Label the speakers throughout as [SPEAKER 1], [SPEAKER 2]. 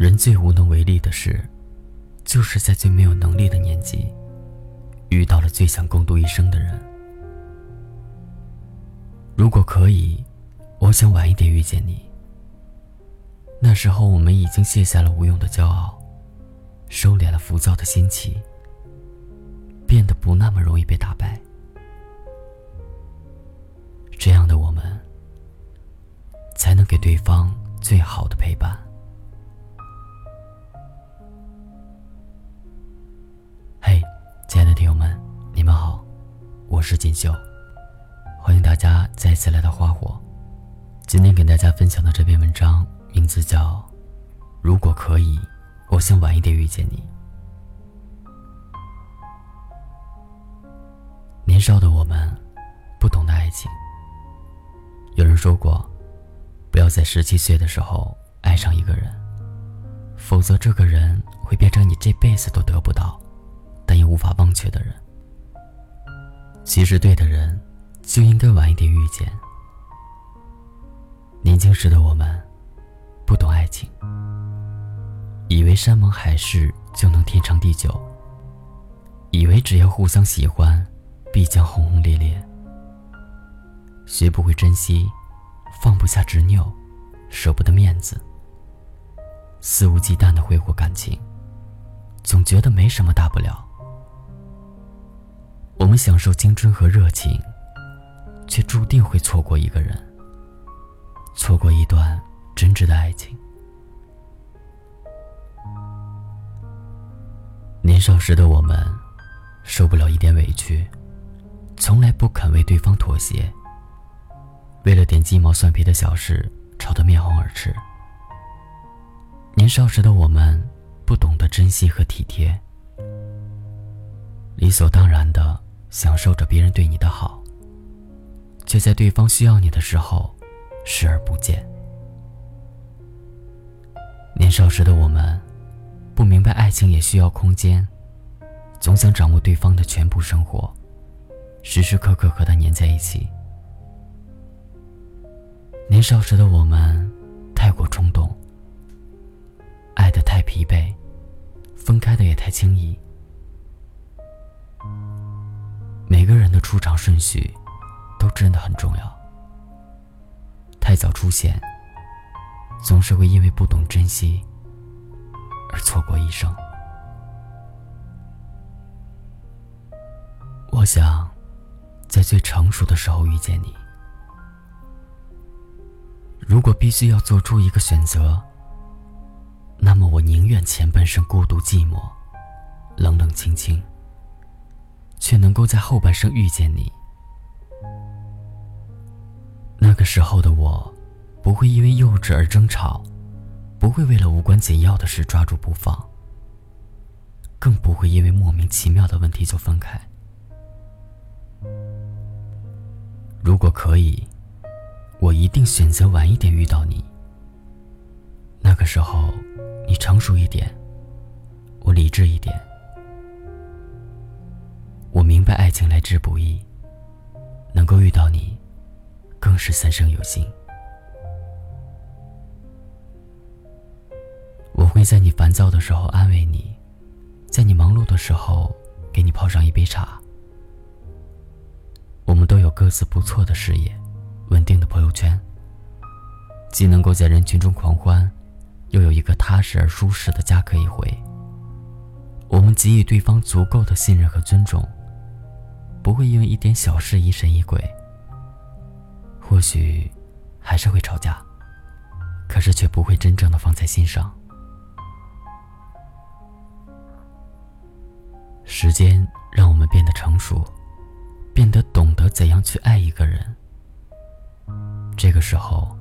[SPEAKER 1] 人最无能为力的事，就是在最没有能力的年纪，遇到了最想共度一生的人。如果可以，我想晚一点遇见你。那时候，我们已经卸下了无用的骄傲，收敛了浮躁的心情，变得不那么容易被打败。这样的我们，才能给对方最好的陪伴。我是锦绣，欢迎大家再次来到花火。今天给大家分享的这篇文章名字叫《如果可以，我想晚一点遇见你》。年少的我们，不懂得爱情。有人说过，不要在十七岁的时候爱上一个人，否则这个人会变成你这辈子都得不到，但又无法忘却的人。其实，对的人就应该晚一点遇见。年轻时的我们，不懂爱情，以为山盟海誓就能天长地久，以为只要互相喜欢，必将轰轰烈烈。学不会珍惜，放不下执拗，舍不得面子，肆无忌惮的挥霍感情，总觉得没什么大不了。我们享受青春和热情，却注定会错过一个人，错过一段真挚的爱情。年少时的我们，受不了一点委屈，从来不肯为对方妥协。为了点鸡毛蒜皮的小事，吵得面红耳赤。年少时的我们，不懂得珍惜和体贴，理所当然的享受着别人对你的好，却在对方需要你的时候，视而不见。年少时的我们，不明白爱情也需要空间，总想掌握对方的全部生活，时时刻刻和他黏在一起。年少时的我们，太过冲动，爱的太疲惫，分开的也太轻易。每个人的出场顺序，都真的很重要。太早出现，总是会因为不懂珍惜，而错过一生。我想，在最成熟的时候遇见你。如果必须要做出一个选择，那么我宁愿前半生孤独寂寞、冷冷清清，却能够在后半生遇见你。那个时候的我，不会因为幼稚而争吵，不会为了无关紧要的事抓住不放，更不会因为莫名其妙的问题就分开。如果可以。我一定选择晚一点遇到你。那个时候，你成熟一点，我理智一点。我明白爱情来之不易，能够遇到你，更是三生有幸。我会在你烦躁的时候安慰你，在你忙碌的时候给你泡上一杯茶。我们都有各自不错的事业。稳定的朋友圈，既能够在人群中狂欢，又有一个踏实而舒适的家可以回。我们给予对方足够的信任和尊重，不会因为一点小事疑神疑鬼。或许还是会吵架，可是却不会真正的放在心上。时间让我们变得成熟，变得懂得怎样去爱一个人。这个时候，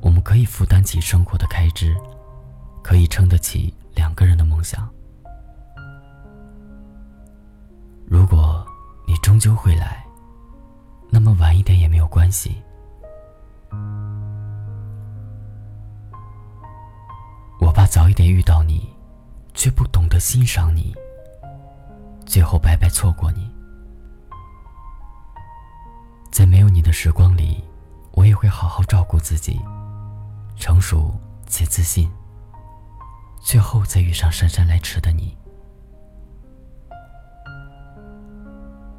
[SPEAKER 1] 我们可以负担起生活的开支，可以撑得起两个人的梦想。如果终究会来，那么晚一点也没有关系。我怕早一点遇到你，却不懂得欣赏你，最后白白错过你。在没有你的时光里。我也会好好照顾自己，成熟且自信，最后再遇上姗姗来迟的你。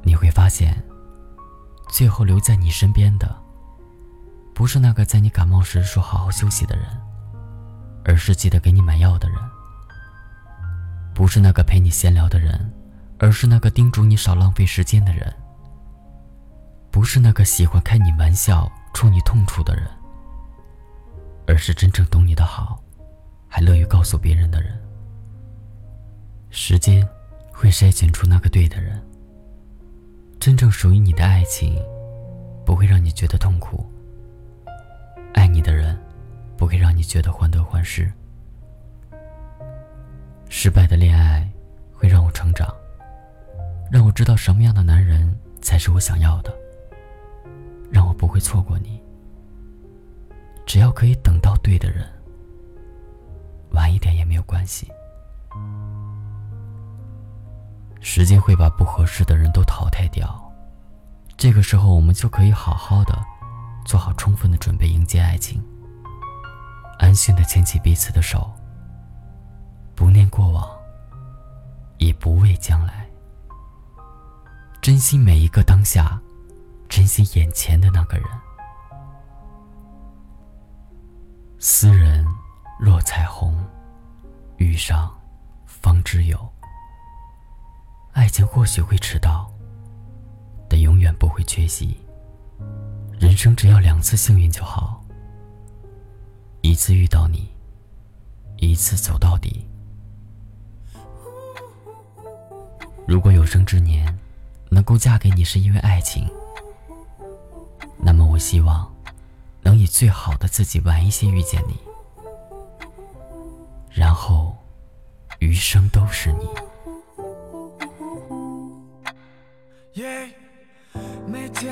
[SPEAKER 1] 你会发现，最后留在你身边的，不是那个在你感冒时说好好休息的人，而是记得给你买药的人；不是那个陪你闲聊的人，而是那个叮嘱你少浪费时间的人；不是那个喜欢开你玩笑、戳你痛处的人，而是真正懂你的好，还乐于告诉别人的人。时间会筛选出那个对的人。真正属于你的爱情，不会让你觉得痛苦。爱你的人，不会让你觉得患得患失。失败的恋爱，会让我成长，让我知道什么样的男人才是我想要的，让我不会错过你。只要可以等到对的人，晚一点也没有关系。时间会把不合适的，这个时候我们就可以好好的做好充分的准备迎接爱情，安心的牵起彼此的手，不念过往，也不畏将来，珍惜每一个当下，珍惜眼前的那个人。斯人若彩虹，遇上方知有。爱情或许会迟到，永远不会缺席。人生只要两次幸运就好，一次遇到你，一次走到底。如果有生之年能够嫁给你是因为爱情，那么我希望能以最好的自己晚一些遇见你，然后余生都是你。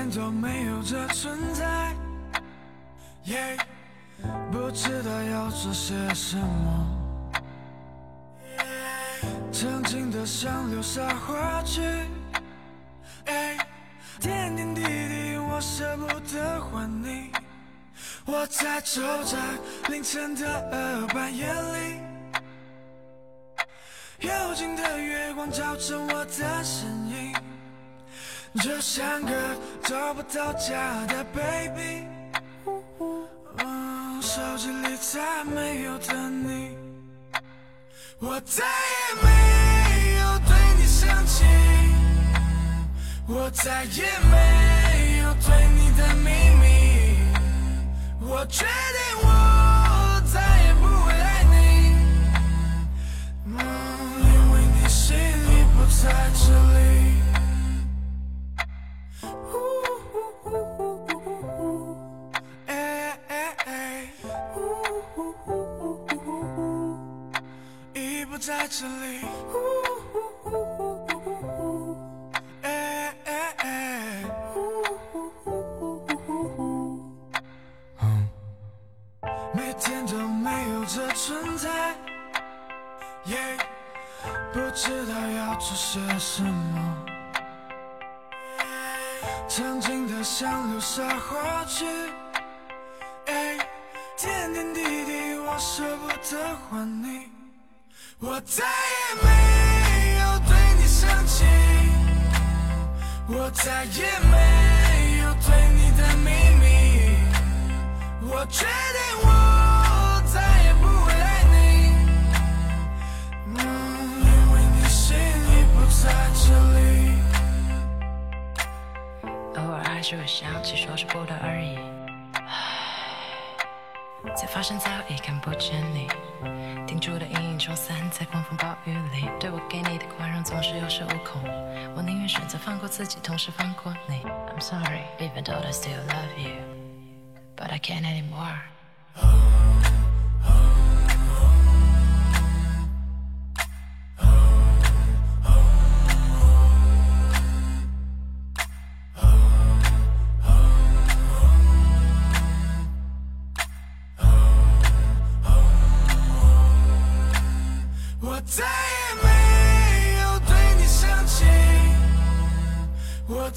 [SPEAKER 2] 都没有这存在，耶不知道要做些什么。曾经的像流沙滑去，点点滴滴我舍不得还你。我在走在凌晨的二半夜里，幽静的月光照着我的身影。就像个找不到家的 baby，手机里再没有的你，我再也没有对你生气，我再也没有对你的秘密，我决定我再也不会爱你，因为你心里不在这里。要做些什么，曾经的像流沙滑去，哎点点滴滴我舍不得还你。我再也没有对你生气，我再也没有对你的秘密，我决定我再只会
[SPEAKER 3] 想起，说是不得而已，才发现早已看不见你。停住的阴影冲散在狂风暴雨里，对我给你的宽容总是有恃无恐。我宁愿选择放过自己，同时放过你。I'm sorry, even though I still love you, but I can't anymore.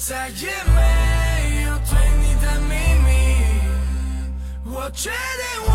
[SPEAKER 2] 再也没有对你的秘密，我决定我